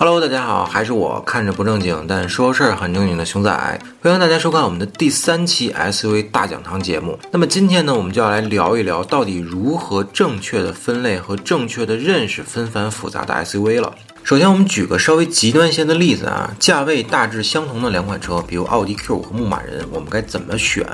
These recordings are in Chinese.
Hello，大家好，还是我看着不正经，但说事儿很正经的熊仔，欢迎大家收看我们的第三期 SUV 大讲堂节目。那么今天呢，我们就要来聊一聊到底如何正确的分类和正确的认识纷繁复杂的 SUV 了。首先，我们举个稍微极端些的例子啊，价位大致相同的两款车，比如奥迪 Q5 和牧马人，我们该怎么选？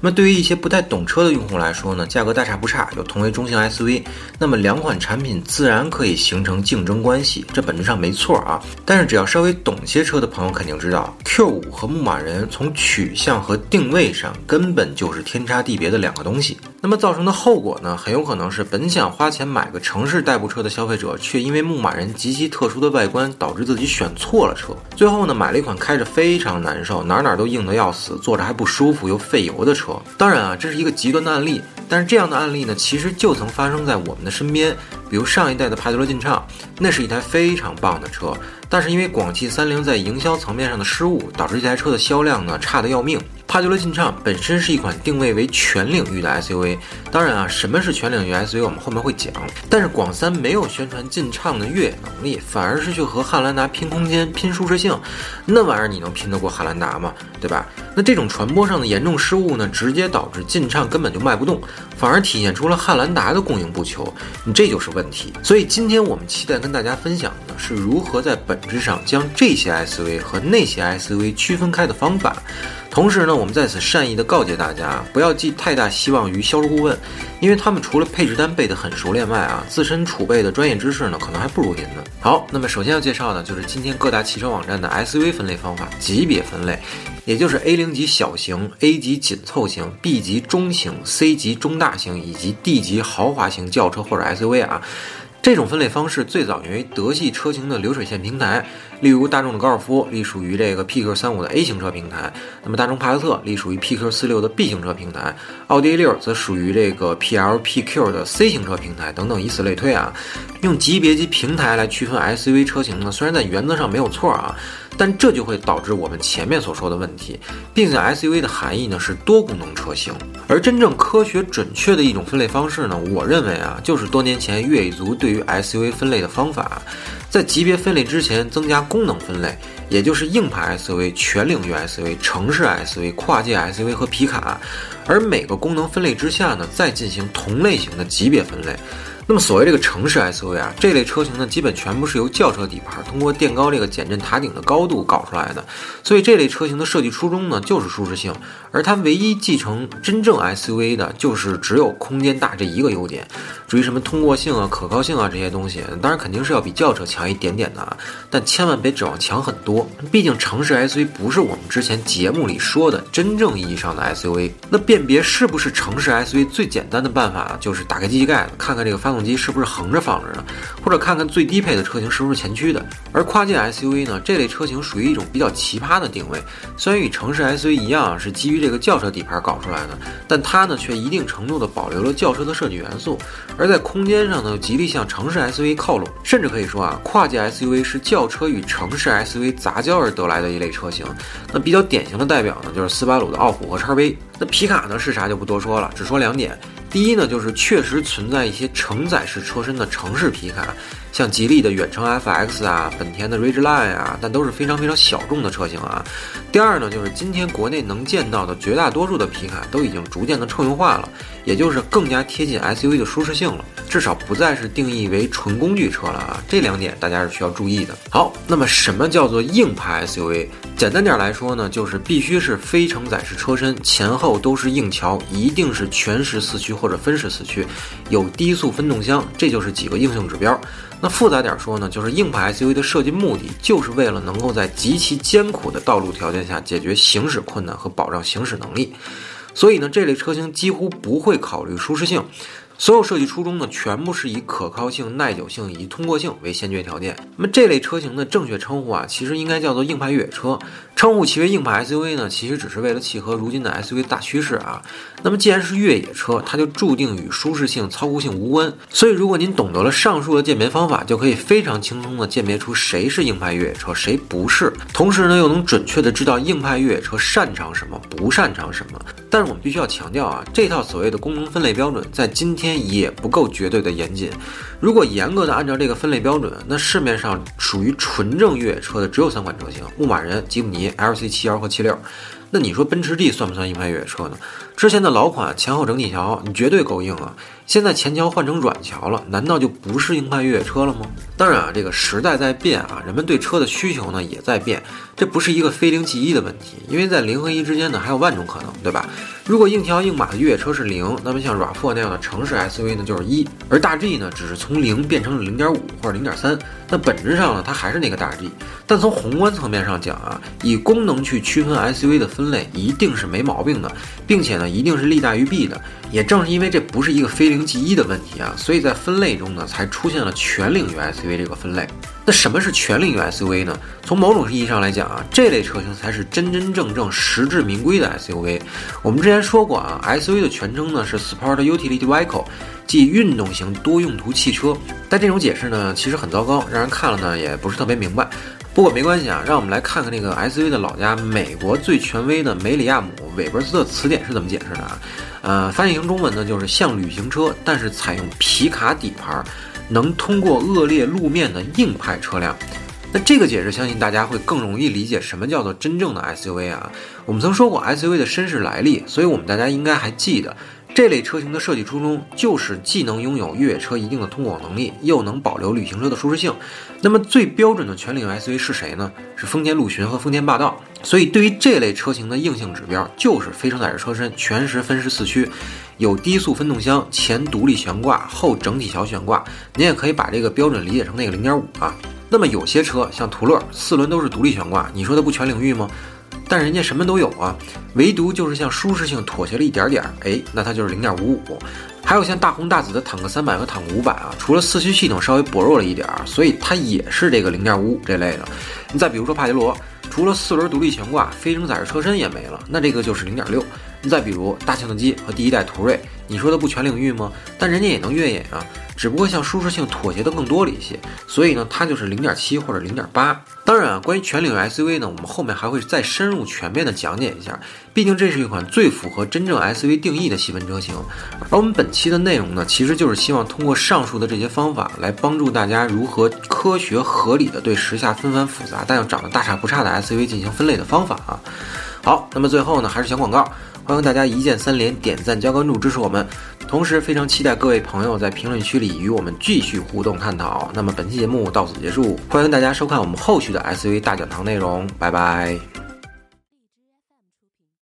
那么对于一些不太懂车的用户来说呢，价格大差不差，又同为中型 SUV，那么两款产品自然可以形成竞争关系，这本质上没错啊。但是只要稍微懂些车的朋友肯定知道，Q5 和牧马人从取向和定位上根本就是天差地别的两个东西。那么造成的后果呢，很有可能是本想花钱买个城市代步车的消费者，却因为牧马人极其特殊的外观，导致自己选错了车。最后呢，买了一款开着非常难受，哪哪都硬得要死，坐着还不舒服又费油的车。当然啊，这是一个极端的案例，但是这样的案例呢，其实就曾发生在我们的身边。比如上一代的帕杰罗劲畅，那是一台非常棒的车，但是因为广汽三菱在营销层面上的失误，导致这台车的销量呢差得要命。帕杰罗劲畅本身是一款定位为全领域的 SUV，当然啊，什么是全领域 SUV，我们后面会讲。但是广三没有宣传劲畅的越野能力，反而是去和汉兰达拼空间、拼舒适性，那玩意儿你能拼得过汉兰达吗？对吧？那这种传播上的严重失误呢，直接导致劲畅根本就卖不动，反而体现出了汉兰达的供应不求，你这就是问题。所以今天我们期待跟大家分享的是如何在本质上将这些 SUV 和那些 SUV 区分开的方法。同时呢，我们在此善意的告诫大家，不要寄太大希望于销售顾问，因为他们除了配置单背得很熟练外啊，自身储备的专业知识呢，可能还不如您呢。好，那么首先要介绍的就是今天各大汽车网站的 SUV 分类方法，级别分类，也就是 A 零级小型、A 级紧凑型、B 级中型、C 级中大型以及 D 级豪华型轿车或者 SUV 啊。这种分类方式最早源于德系车型的流水线平台，例如大众的高尔夫隶属于这个 PQ 三五的 A 型车平台，那么大众帕萨特隶属于 PQ 四六的 B 型车平台，奥迪 A 六则属于这个 PLPQ 的 C 型车平台等等，以此类推啊。用级别及平台来区分 SUV 车型呢，虽然在原则上没有错啊。但这就会导致我们前面所说的问题，并且 SUV 的含义呢是多功能车型，而真正科学准确的一种分类方式呢，我认为啊，就是多年前越野族对于 SUV 分类的方法，在级别分类之前增加功能分类，也就是硬派 SUV、全领域 SUV、城市 SUV、跨界 SUV 和皮卡，而每个功能分类之下呢，再进行同类型的级别分类。那么所谓这个城市 SUV 啊，这类车型呢，基本全部是由轿车底盘通过垫高这个减震塔顶的高度搞出来的，所以这类车型的设计初衷呢，就是舒适性，而它唯一继承真正 SUV 的，就是只有空间大这一个优点。至于什么通过性啊、可靠性啊这些东西，当然肯定是要比轿车强一点点的啊，但千万别指望强很多。毕竟城市 SUV 不是我们之前节目里说的真正意义上的 SUV。那辨别是不是城市 SUV 最简单的办法，就是打开机器盖子，看看这个发动机是不是横着放着的，或者看看最低配的车型是不是前驱的。而跨界 SUV 呢，这类车型属于一种比较奇葩的定位，虽然与城市 SUV 一样是基于这个轿车底盘搞出来的，但它呢却一定程度的保留了轿车的设计元素，而在空间上呢又极力向城市 SUV 靠拢，甚至可以说啊，跨界 SUV 是轿车与城市 SUV 杂交而得来的一类车型。那比较典型的代表呢，就是斯巴鲁的傲虎和叉 V。那皮卡呢是啥就不多说了，只说两点。第一呢，就是确实存在一些承载式车身的城市皮卡，像吉利的远程 FX 啊，本田的 Ridgeline 啊，但都是非常非常小众的车型啊。第二呢，就是今天国内能见到的绝大多数的皮卡都已经逐渐的乘用化了，也就是更加贴近 SUV 的舒适性了，至少不再是定义为纯工具车了啊。这两点大家是需要注意的。好，那么什么叫做硬派 SUV？简单点来说呢，就是必须是非承载式车身，前后都是硬桥，一定是全时四驱或者分时四驱，有低速分动箱，这就是几个硬性指标。那复杂点说呢，就是硬派 SUV 的设计目的，就是为了能够在极其艰苦的道路条件下解决行驶困难和保障行驶能力。所以呢，这类车型几乎不会考虑舒适性。所有设计初衷呢，全部是以可靠性、耐久性以及通过性为先决条件。那么这类车型的正确称呼啊，其实应该叫做硬派越野车。称呼其为硬派 SUV 呢，其实只是为了契合如今的 SUV 大趋势啊。那么既然是越野车，它就注定与舒适性、操控性无关。所以如果您懂得了上述的鉴别方法，就可以非常轻松的鉴别出谁是硬派越野车，谁不是。同时呢，又能准确的知道硬派越野车擅长什么，不擅长什么。但是我们必须要强调啊，这套所谓的功能分类标准在今天也不够绝对的严谨。如果严格的按照这个分类标准，那市面上属于纯正越野车的只有三款车型：牧马人、吉普尼、LC 七幺和七六。那你说奔驰 D 算不算硬派越野车呢？之前的老款前后整体桥你绝对够硬啊！现在前桥换成软桥了，难道就不是硬派越野车了吗？当然啊，这个时代在变啊，人们对车的需求呢也在变，这不是一个非零即一的问题，因为在零和一之间呢还有万种可能，对吧？如果硬桥硬马的越野车是零，那么像 RAV4 那样的城市 SUV 呢就是一，而大 G 呢只是从零变成了零点五或者零点三，那本质上呢它还是那个大 G。但从宏观层面上讲啊，以功能去区分 SUV 的分类一定是没毛病的，并且呢一定是利大于弊的。也正是因为这不是一个非零即一的问题啊，所以在分类中呢才出现了全领域 SUV 这个分类。那什么是全领域 SUV 呢？从某种意义上来讲啊，这类车型才是真真正正实至名归的 SUV。我们之前说过啊，SUV 的全称呢是 Sport Utility Vehicle，即运动型多用途汽车。但这种解释呢其实很糟糕，让人看了呢也不是特别明白。不过没关系啊，让我们来看看那个 SUV 的老家，美国最权威的梅里亚姆韦伯斯特词典是怎么解释的啊？呃，翻译成中文呢就是像旅行车，但是采用皮卡底盘，能通过恶劣路面的硬派车辆。那这个解释相信大家会更容易理解什么叫做真正的 SUV 啊。我们曾说过 SUV 的身世来历，所以我们大家应该还记得。这类车型的设计初衷就是既能拥有越野车一定的通过能力，又能保留旅行车的舒适性。那么最标准的全领域 SUV 是谁呢？是丰田陆巡和丰田霸道。所以对于这类车型的硬性指标就是非承载式车身，全时分时四驱，有低速分动箱，前独立悬挂，后整体桥悬挂。您也可以把这个标准理解成那个零点五啊。那么有些车像途乐，四轮都是独立悬挂，你说它不全领域吗？但人家什么都有啊，唯独就是像舒适性妥协了一点点儿，哎，那它就是零点五五。还有像大红大紫的坦克三百和坦克五百啊，除了四驱系统稍微薄弱了一点儿，所以它也是这个零点五五这类的。你再比如说帕杰罗，除了四轮独立悬挂，非承载式车身也没了，那这个就是零点六。你再比如大切诺基和第一代途锐，你说的不全领域吗？但人家也能越野啊。只不过向舒适性妥协的更多了一些，所以呢，它就是零点七或者零点八。当然啊，关于全领域 SUV 呢，我们后面还会再深入全面的讲解一下。毕竟这是一款最符合真正 SUV 定义的细分车型。而我们本期的内容呢，其实就是希望通过上述的这些方法来帮助大家如何科学合理的对时下纷繁复杂但又长得大差不差的 SUV 进行分类的方法啊。好，那么最后呢，还是小广告。欢迎大家一键三连、点赞、加关注支持我们，同时非常期待各位朋友在评论区里与我们继续互动探讨。那么本期节目到此结束，欢迎大家收看我们后续的 SUV 大讲堂内容，拜拜。